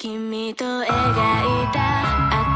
君と描いた